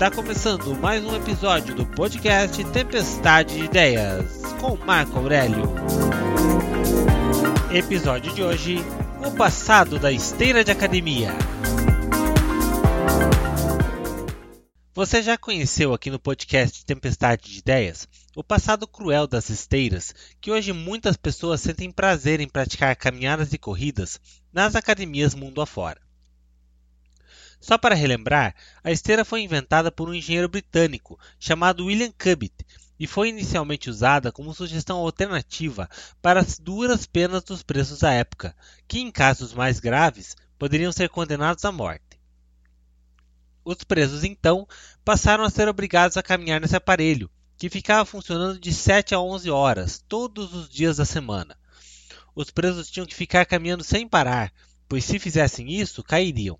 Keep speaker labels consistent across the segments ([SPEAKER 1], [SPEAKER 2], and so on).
[SPEAKER 1] Está começando mais um episódio do podcast Tempestade de Ideias com Marco Aurélio. Episódio de hoje: O passado da esteira de academia. Você já conheceu aqui no podcast Tempestade de Ideias o passado cruel das esteiras, que hoje muitas pessoas sentem prazer em praticar caminhadas e corridas nas academias mundo afora. Só para relembrar, a esteira foi inventada por um engenheiro britânico chamado William Cubitt e foi inicialmente usada como sugestão alternativa para as duras penas dos presos da época, que em casos mais graves poderiam ser condenados à morte. Os presos então passaram a ser obrigados a caminhar nesse aparelho, que ficava funcionando de 7 a 11 horas, todos os dias da semana. Os presos tinham que ficar caminhando sem parar, pois se fizessem isso, cairiam.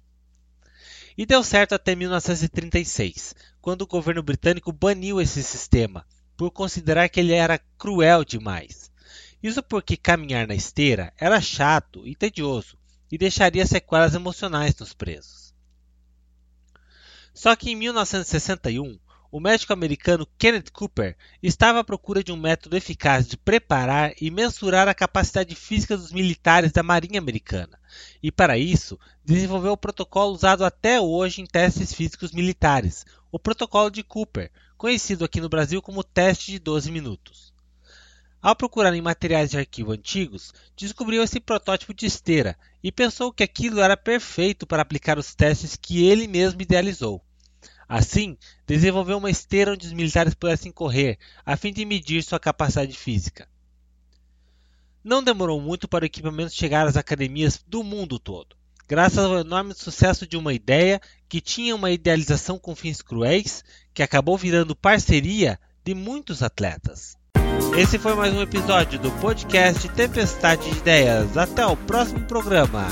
[SPEAKER 1] E deu certo até 1936, quando o governo britânico baniu esse sistema, por considerar que ele era cruel demais. Isso porque caminhar na esteira era chato e tedioso e deixaria sequelas emocionais nos presos. Só que em 1961, o médico americano Kenneth Cooper estava à procura de um método eficaz de preparar e mensurar a capacidade física dos militares da Marinha Americana, e para isso desenvolveu o protocolo usado até hoje em testes físicos militares, o Protocolo de Cooper, conhecido aqui no Brasil como teste de 12 minutos. Ao procurar em materiais de arquivo antigos, descobriu esse protótipo de esteira e pensou que aquilo era perfeito para aplicar os testes que ele mesmo idealizou. Assim, desenvolveu uma esteira onde os militares pudessem correr, a fim de medir sua capacidade física. Não demorou muito para o equipamento chegar às academias do mundo todo, graças ao enorme sucesso de uma ideia que tinha uma idealização com fins cruéis, que acabou virando parceria de muitos atletas. Esse foi mais um episódio do podcast Tempestade de Ideias. Até o próximo programa.